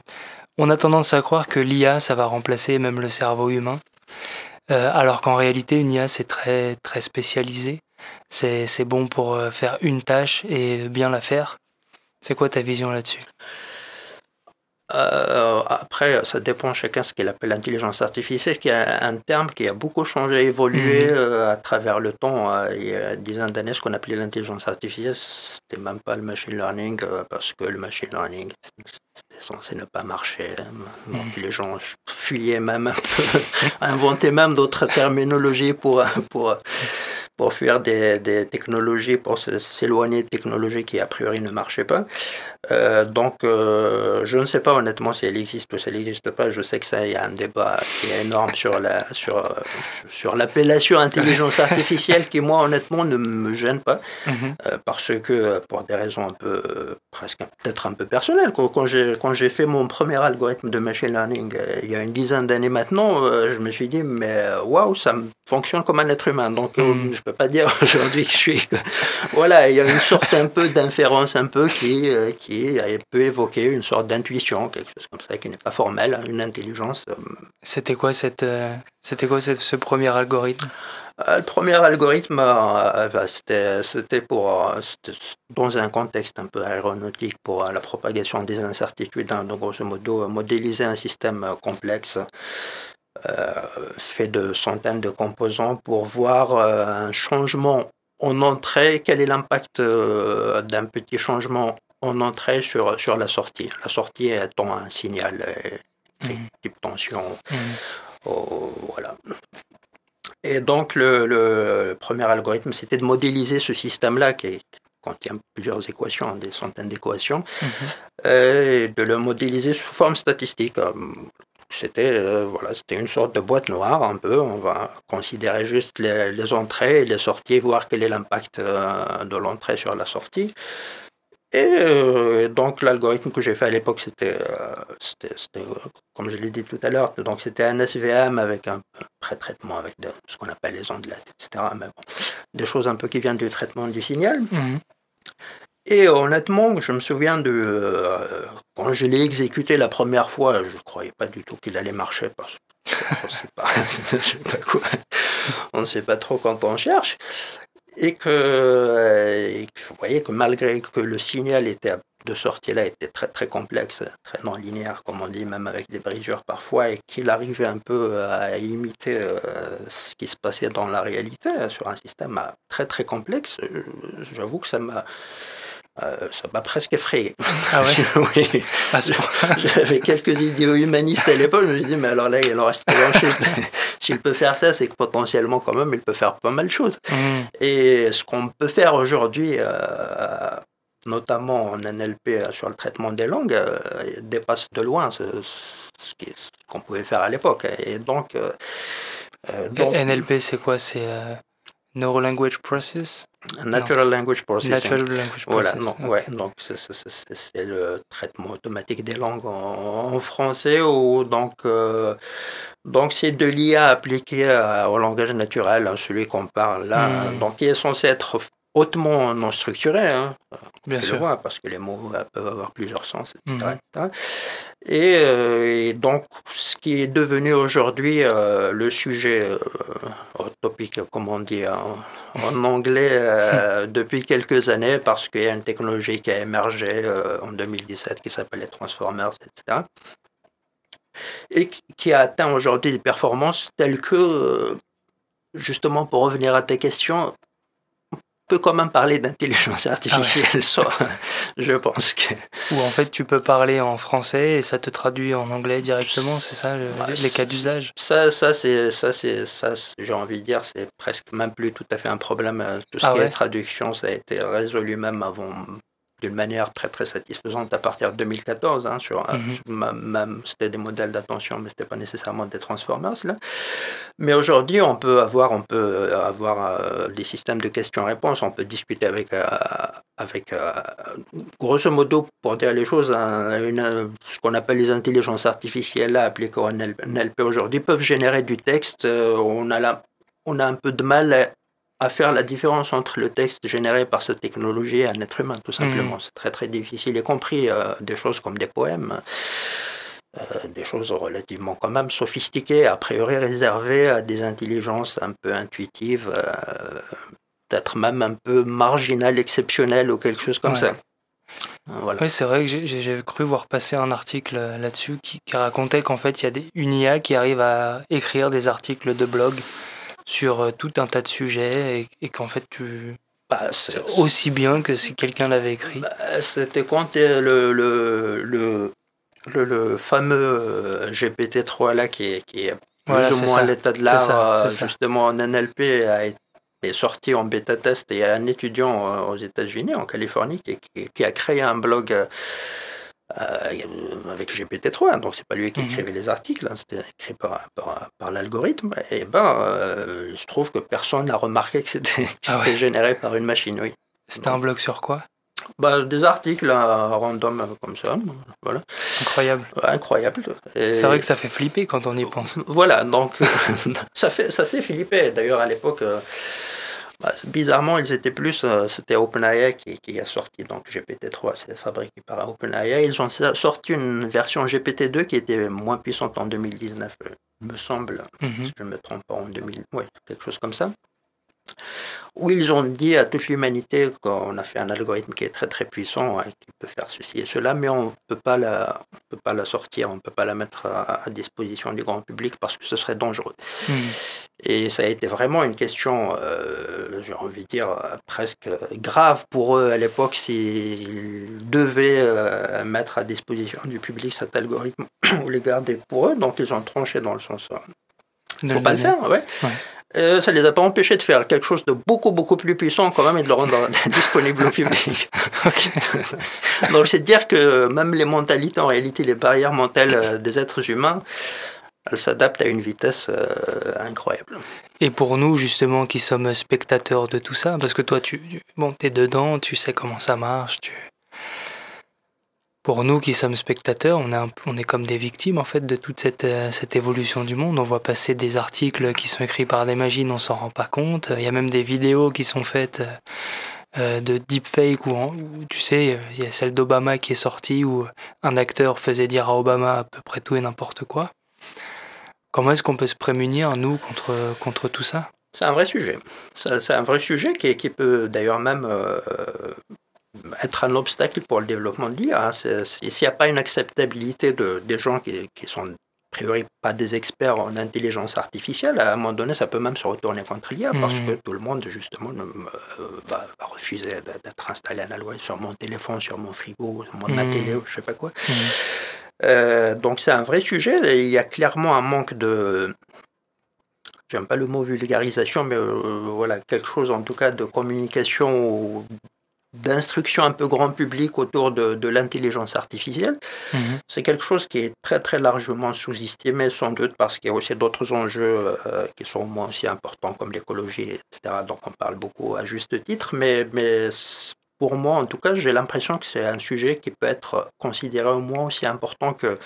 on a tendance à croire que l'IA ça va remplacer même le cerveau humain, euh, alors qu'en réalité, une IA, c'est très, très spécialisé. C'est, c'est bon pour euh, faire une tâche et bien la faire. C'est quoi ta vision là-dessus? Euh, après, ça dépend chacun ce qu'il appelle l'intelligence artificielle, qui est un terme qui a beaucoup changé, évolué mhm. à travers le temps. il y a dizaines d'années, ce qu'on appelait l'intelligence artificielle, c'était même pas le machine learning, parce que le machine learning, censé ne pas marcher. Donc mm. les gens fuyaient même un même d'autres terminologies pour, pour, pour fuir des, des technologies, pour s'éloigner de technologies qui a priori ne marchaient pas. Euh, donc euh, je ne sais pas honnêtement si elle existe ou si elle n'existe pas. Je sais que ça, il y a un débat qui est énorme sur la sur sur l'appellation intelligence artificielle qui moi honnêtement ne me gêne pas euh, parce que pour des raisons un peu presque peut-être un peu personnelles. Quand j'ai quand j'ai fait mon premier algorithme de machine learning il y a une dizaine d'années maintenant, je me suis dit mais waouh ça fonctionne comme un être humain. Donc mm. je peux pas dire aujourd'hui que je suis. voilà, il y a une sorte un peu d'inférence, un peu qui, euh, qui peut évoquer une sorte d'intuition, quelque chose comme ça, qui n'est pas formel, hein, une intelligence. Euh. C'était quoi, cette, euh, c'était quoi ce premier algorithme? Le premier algorithme, bah, c'était pour, dans un contexte un peu aéronautique pour la propagation des incertitudes. Hein. donc, grosso modo, modéliser un système complexe fait de centaines de composants pour voir un changement en entrée, quel est l'impact d'un petit changement en entrée sur, sur la sortie? La sortie étant un signal mmh. type tension. Mmh. Oh, voilà. Et donc, le, premier algorithme, c'était de modéliser ce système-là qui contient plusieurs équations, des centaines d'équations, mhm. et de le modéliser sous forme statistique. C'était euh, voilà, c'était une sorte de boîte noire un peu. On va considérer juste les, entrées et les sorties, voir quel est l'impact euh, de l'entrée sur la sortie. Et euh, donc l'algorithme que j'ai fait à l'époque, c'était, comme je l'ai dit tout à l'heure, donc c'était un SVM avec un pré-traitement avec ce qu'on appelle les ondelettes, etc. Mais bon, des choses un peu qui viennent du traitement du signal. Mhm. Et honnêtement, je me souviens de euh, quand je l'ai exécuté la première fois, je ne croyais pas du tout qu'il allait marcher parce on ne sait pas trop quand on cherche. Et que, euh, je voyais que malgré que le signal était de sortie là était très très complexe, très non linéaire comme on dit, même avec des brisures parfois, et qu'il arrivait un peu à imiter euh, ce qui se passait dans la réalité euh, sur un système très très complexe, j'avoue que ça m'a euh, ça m'a presque effrayé. Ah ouais Oui. J'avais quelques idéaux humanistes à l'époque. Je me suis dit, mais alors là, il en reste pas grand-chose. S'il peut faire ça, c'est que potentiellement, quand même, il peut faire pas mal de choses. Mmh. Et ce qu'on peut faire aujourd'hui, euh, notamment en NLP euh, sur le traitement des langues, dépasse de loin ce, ce qu'on pouvait faire à l'époque. Et donc, donc NLP, c'est quoi? C'est Neuro Language Process? Natural Language Processing. Voilà, non, ouais, donc c'est le traitement automatique des langues en, français. Ou, donc, euh, donc c'est de l'IA appliqué au langage naturel, hein, celui qu'on parle là. Hmm. Donc, il est censé être hautement non structuré. Hein, Bien sûr. parce que les mots euh, peuvent avoir plusieurs sens, etc. Mhm. Euh, et, donc, ce qui est devenu aujourd'hui euh, le sujet au topic, comme on dit en, anglais, depuis quelques années, parce qu'il y a une technologie qui a émergé en 2017 qui s'appelle les Transformers, etc. Et qui a atteint aujourd'hui des performances telles que, justement, pour revenir à tes questions, peut quand même parler d'intelligence artificielle, ah je pense que... Ou en fait tu peux parler en français et ça te traduit en anglais directement, c'est ça les cas d'usage? Ça, ça c'est ça c'est ça j'ai envie de dire c'est presque même plus tout à fait un problème. Euh, tout ce ah qui est traduction, ça a été résolu même avant d'une manière très très satisfaisante à partir de 2014. Hein, sur, mhm. même c'était des modèles d'attention, mais c'était pas nécessairement des transformers là. Mais aujourd'hui, on peut avoir on peut avoir euh, des systèmes de questions-réponses. On peut discuter avec euh, avec euh, grosso modo pour dire les choses, une, ce qu'on appelle les intelligences artificielles là, appliquées au NLP aujourd'hui peuvent générer du texte. on a là on a un peu de mal à faire la différence entre le texte généré par cette technologie et un être humain, tout simplement. Mm. C'est très très difficile, y compris euh, des choses comme des poèmes. Euh, des choses relativement quand même sophistiquées, a priori réservées à des intelligences un peu intuitives, euh, peut-être même un peu marginales, exceptionnelles ou quelque chose comme ça. Oui, c'est vrai que j'ai cru voir passer un article là-dessus qui, qui, racontait qu'en fait, il y a des, une IA qui arrive à écrire des articles de blog sur euh, tout un tas de sujets et, qu'en fait tu bah, c'est aussi bien que si quelqu'un l'avait écrit. Bah, c'était quand le, le, le, le, fameux euh, GPT-3 là qui est, qui est plus ou moins l'état de l'art, euh, justement en NLP, a été sorti en bêta test. Et il y a un étudiant aux États-Unis, en Californie, qui, qui, a créé un blog euh, avec GPT-3, donc c'est pas lui qui mhm. écrivait les articles, hein, c'était écrit par, par, l'algorithme, et ben euh, il se trouve que personne n'a remarqué que c'était ah généré par une machine, oui. C'était un blog sur quoi? Bah, Des articles hein, random comme ça, voilà. Incroyable. incroyable. C'est vrai que ça fait flipper quand on y pense. Voilà, donc ça, fait, ça fait flipper. D'ailleurs, à l'époque, euh, bah, bizarrement, ils étaient plus. Euh, c'était OpenAI qui, qui, a sorti donc GPT-3, c'est fabriqué par OpenAI. Ils ont sorti une version GPT-2 qui était moins puissante en 2019. me semble, mhm. si je ne me trompe pas, en 2000, ouais, quelque chose comme ça où ils ont dit à toute l'humanité qu'on a fait un algorithme qui est très très puissant, hein, qui peut faire ceci et cela, mais on ne peut pas la, peut pas la sortir, on ne peut pas la mettre à, disposition du grand public parce que ce serait dangereux. Hmm. Et ça a été vraiment une question, euh, j'ai envie de dire, presque grave pour eux à l'époque s'ils devaient euh, mettre à disposition du public cet algorithme ou les garder pour eux. Donc ils ont tranché dans le sens. Il ne faut pas le faire, ouais. ouais. Euh, ça ne les a pas empêchés de faire quelque chose de beaucoup, beaucoup plus puissant quand même et de le rendre disponible au public. Donc c'est dire que même les mentalités, en réalité, les barrières mentales euh, des êtres humains, elles s'adaptent à une vitesse euh, incroyable. Et pour nous, justement, qui sommes spectateurs de tout ça, parce que toi, tu bon, es dedans, tu sais comment ça marche, tu, pour nous qui sommes spectateurs, on est, comme des victimes en fait de toute cette, euh, cette, évolution du monde. On voit passer des articles qui sont écrits par des machines, on s'en rend pas compte. Il y a même des vidéos qui sont faites euh, euh, de deepfake où, tu sais, il y a celle d'Obama qui est sortie où un acteur faisait dire à Obama à peu près tout et n'importe quoi. Comment est-ce qu'on peut se prémunir, nous, contre, tout ça? C'est un vrai sujet. C'est un vrai sujet qui peut d'ailleurs même être un obstacle pour le développement de l'IA. Hein. S'il n'y a pas une acceptabilité de, des gens qui, qui sont a priori pas des experts en intelligence artificielle, à un moment donné, ça peut même se retourner contre l'IA parce mmh. que tout le monde, justement, euh, va, refuser d'être installé à la loi sur mon téléphone, sur mon frigo, sur mon mmh. télé, je ne sais pas quoi. Mmh. Euh, donc c'est un vrai sujet. il y a clairement un manque de, j'aime pas le mot vulgarisation, mais euh, voilà, quelque chose en tout cas de communication d'instruction un peu grand public autour de, l'intelligence artificielle. Mhm. C'est quelque chose qui est très très largement sous-estimé sans doute parce qu'il y a aussi d'autres enjeux euh, qui sont moins aussi importants comme l'écologie, etc. Donc on parle beaucoup à juste titre, mais, mais pour moi en tout cas j'ai l'impression que c'est un sujet qui peut être considéré au moins aussi important que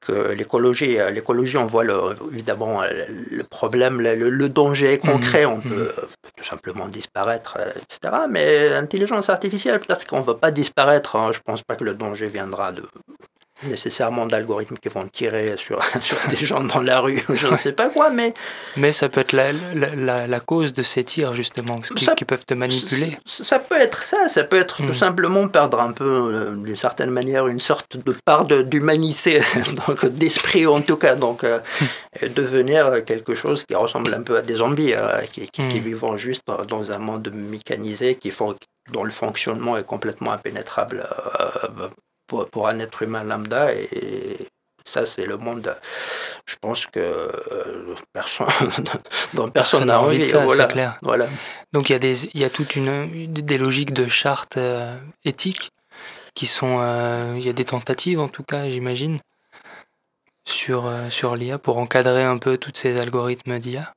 que l'écologie, euh, l'écologie, on voit le, évidemment euh, le problème, le, danger concret, mmh, on mmh. peut, tout simplement disparaître, euh, etc. Mais l'intelligence artificielle, peut-être qu'on ne va pas disparaître. Hein. Je ne pense pas que le danger viendra de, nécessairement d'algorithmes qui vont tirer sur, sur des gens dans la rue, je ne sais pas quoi, mais... Mais ça peut être la, la, la cause de ces tirs, justement, qui, peuvent te manipuler. Ça, peut être ça, ça peut être tout hmm. simplement perdre un peu, euh, d'une certaine manière, une sorte de part d'humanité, donc d'esprit en tout cas, donc euh, hmm. devenir quelque chose qui ressemble un peu à des zombies, euh, qui, qui, hmm. vivent juste dans un monde mécanisé, qui font, dont le fonctionnement est complètement impénétrable pour, un être humain lambda. Et ça, c'est le monde, je pense que euh, personne, dont personne n'a envie de ça, voilà, clair. Voilà. Donc il y, a des, il y a toute une, des logiques de charte euh, éthique qui sont. Euh, il y a des tentatives, en tout cas, j'imagine, sur, sur l'IA pour encadrer un peu tous ces algorithmes d'IA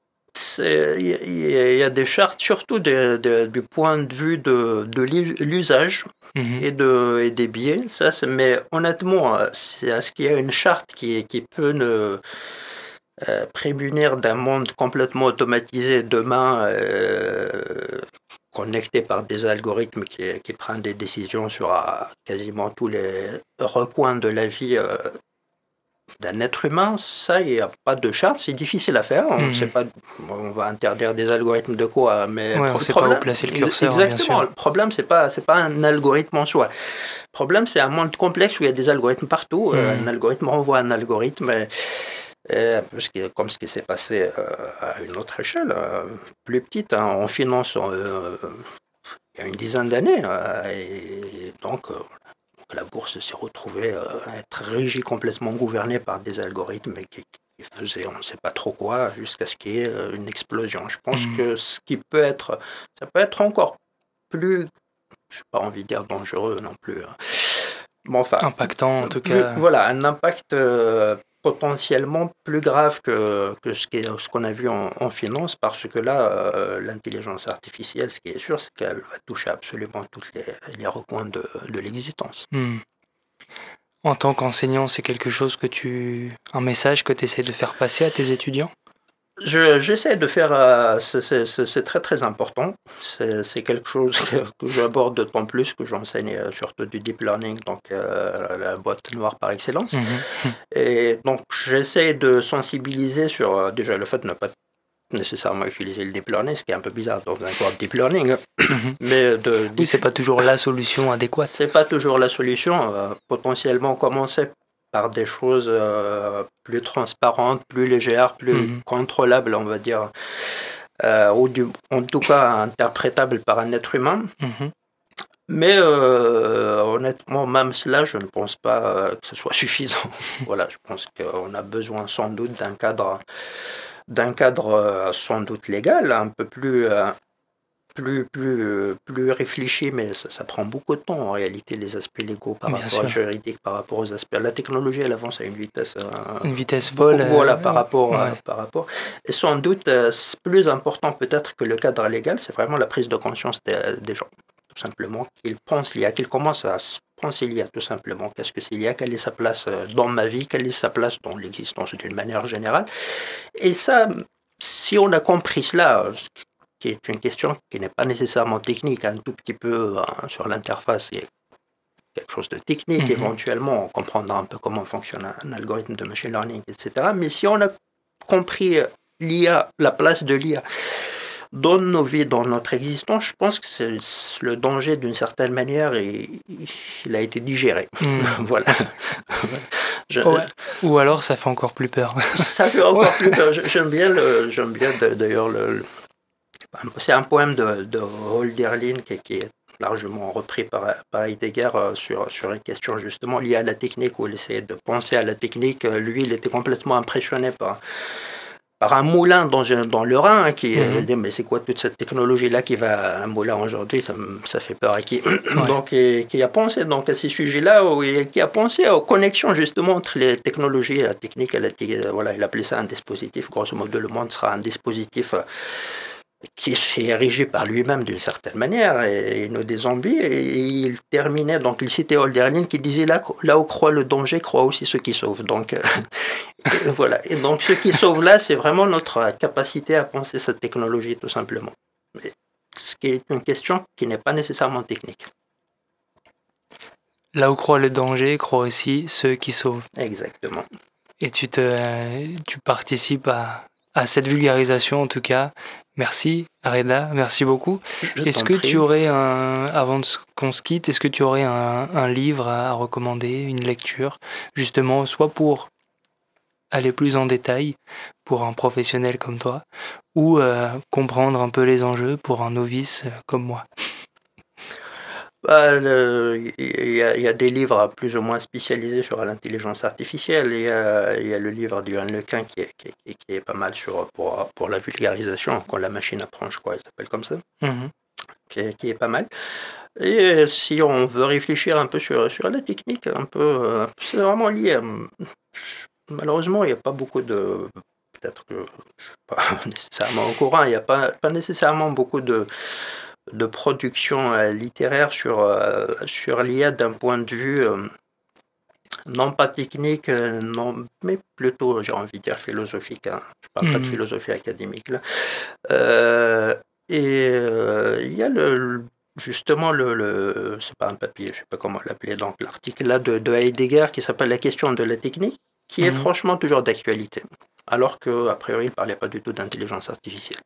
il y, a des chartes, surtout du point de vue de, de l'usage mhm. et, de, et des biais. Ça, mais honnêtement, est-ce qu'il y a une charte qui, qui peut ne, euh, prémunir d'un monde complètement automatisé demain, euh, connecté par des algorithmes qui, qui, prennent des décisions sur euh, quasiment tous les recoins de la vie d'un être humain, ça, il n'y a pas de charte, c'est difficile à faire. On ne mhm. sait pas, on va interdire des algorithmes de quoi, mais on ne sait pas où placer le curseur. Exactement. Le problème, pas, c'est pas un algorithme en soi. Le problème, c'est un monde complexe où il y a des algorithmes partout. Euh, mhm. Un algorithme renvoie un algorithme. Et, comme ce qui s'est passé euh, à une autre échelle, euh, plus petite, hein, en finance il y a une dizaine d'années. et donc, la bourse s'est retrouvée euh, à être régie complètement gouvernée par des algorithmes qui, faisaient on ne sait pas trop quoi jusqu'à ce qu'il y ait euh, une explosion. Je pense mmh. que ce qui peut être, ça peut être encore plus, je n'ai pas envie de dire dangereux non plus. Hein. Bon, enfin, impactant en tout cas. Voilà, un impact euh, potentiellement plus grave que, que ce qu'on a vu en, finance, parce que là, l'intelligence artificielle, ce qui est sûr, c'est qu'elle va toucher absolument tous les, les recoins de, de l'existence. Hmm. En tant qu'enseignant, c'est quelque chose que tu. un message que tu essaies de faire passer à tes étudiants? J'essaie de faire, euh, c'est très très important. C'est quelque chose que, j'aborde d'autant plus que j'enseigne euh, surtout du deep learning, donc euh, la boîte noire par excellence. Mhm. Et donc j'essaie de sensibiliser sur déjà le fait de ne pas nécessairement utiliser le deep learning, ce qui est un peu bizarre dans un cours de deep learning. Mhm. Mais de, oui, c'est pas toujours la solution adéquate. C'est pas toujours la solution. potentiellement commencer par des choses euh, plus transparentes, plus légères, plus mhm. contrôlables, on va dire, euh, ou du, en tout cas interprétables par un être humain. Mhm. Mais euh, honnêtement, même cela, je ne pense pas que ce soit suffisant. voilà, je pense qu'on a besoin sans doute d'un cadre, d'un cadre sans doute légal, un peu plus plus, plus, plus réfléchi, mais ça, prend beaucoup de temps en réalité, les aspects légaux par rapport au juridique, par rapport aux aspects. La technologie, elle avance à une vitesse. Euh, une vitesse folle. voilà, par, rapport, par rapport. Et sans doute, euh, plus important peut-être que le cadre légal, c'est vraiment la prise de conscience des, gens. Tout simplement, qu'ils pensent l'IA, qu'ils commencent à penser l'IA, tout simplement. Qu'est-ce que c'est l'IA? Quelle est sa place euh, dans ma vie? Quelle est sa place dans l'existence d'une manière générale? Et ça, si on a compris cela, qui est une question qui n'est pas nécessairement technique, un tout petit peu hein, sur l'interface, il y a quelque chose de technique, mhm. éventuellement, on comprendra un peu comment fonctionne un, algorithme de machine learning, etc. Mais si on a compris l'IA, la place de l'IA dans nos vies, dans notre existence, je pense que le danger d'une certaine manière et il a été digéré. Mhm. voilà. Ou alors ça fait encore plus peur. ça fait encore plus peur. J'aime bien, j'aime bien d'ailleurs le, c'est un poème de, de Holderlin qui, est largement repris par, par Heidegger euh, sur, sur une question justement liée à la technique, où il essayait de penser à la technique. Euh, lui, il était complètement impressionné par, par un moulin dans, dans le Rhin, qui mm dit mais c'est quoi toute cette technologie-là qui va à un moulin aujourd'hui, ça, ça, fait peur. Et qui, donc, qui a pensé donc, à ces sujets-là, et qui a pensé aux connexions justement entre les technologies et la technique. A, voilà, il appelait ça un dispositif, grosso modo le monde sera un dispositif qui s'est érigé par lui-même d'une certaine manière, et, nous des zombies, et il terminait, donc il citait Holderlin qui disait là, là où croit le danger, croit aussi ceux qui sauvent. Donc euh, voilà, et donc ce qui sauve là, c'est vraiment notre capacité à penser cette technologie tout simplement. ce qui est une question qui n'est pas nécessairement technique. Là où croit le danger, croit aussi ceux qui sauvent. Exactement. Et tu, te, tu participes à, à cette vulgarisation en tout cas. Merci Areda, merci beaucoup. Est-ce que tu aurais un, avant qu'on se quitte, est-ce que tu aurais un, livre à recommander, une lecture, justement, soit pour aller plus en détail pour un professionnel comme toi, ou euh, comprendre un peu les enjeux pour un novice euh, comme moi? Bah, il, y a, des livres plus ou moins spécialisés sur l'intelligence artificielle. Il y, a, il y a, le livre d'Yoann Lequin qui est, qui, qui est, pas mal sur, pour, pour la vulgarisation, quand la machine apprend, je crois, il s'appelle comme ça, mmh qui, est, qui, est, pas mal. Et si on veut réfléchir un peu sur, sur la technique, un peu, euh, c'est vraiment lié. malheureusement, il n'y a pas beaucoup de. Peut-être que je ne suis pas nécessairement au courant, il n'y a pas, pas nécessairement beaucoup de de production euh, littéraire sur, euh, sur l'IA d'un point de vue euh, non pas technique, non, mais plutôt, j'ai envie de dire, philosophique. Hein. Je ne parle pas de hmm. philosophie académique. Là. et il y a le, justement le, le c'est pas un papier, je ne sais pas comment l'appeler, donc l'article là de, de, Heidegger qui s'appelle La question de la technique, qui est hmm. franchement toujours d'actualité, alors qu'a priori il ne parlait pas du tout d'intelligence artificielle.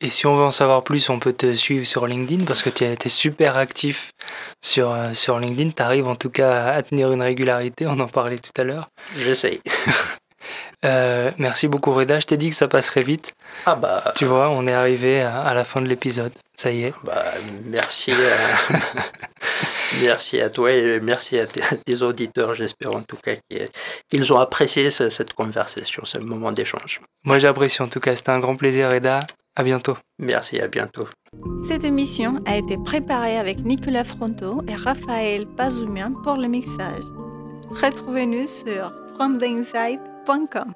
Et si on veut en savoir plus, on peut te suivre sur LinkedIn parce que tu as été super actif sur, euh, sur LinkedIn. Tu arrives en tout cas à tenir une régularité, on en parlait tout à l'heure. J'essaye. Euh, merci beaucoup Reda, je t'ai dit que ça passerait vite. Ah bah. Tu vois, on est arrivé à, la fin de l'épisode, ça y est. Bah, merci, à... merci à toi et merci à tes, auditeurs, j'espère en tout cas qu'ils ont apprécié cette conversation, ce moment d'échange. Moi j'apprécie en tout cas, c'était un grand plaisir Reda. À bientôt. Merci, à bientôt. Cette émission a été préparée avec Nicolas Fronto et Raphaël Pazoumian pour le mixage. Retrouvez-nous sur fromtheinside.com.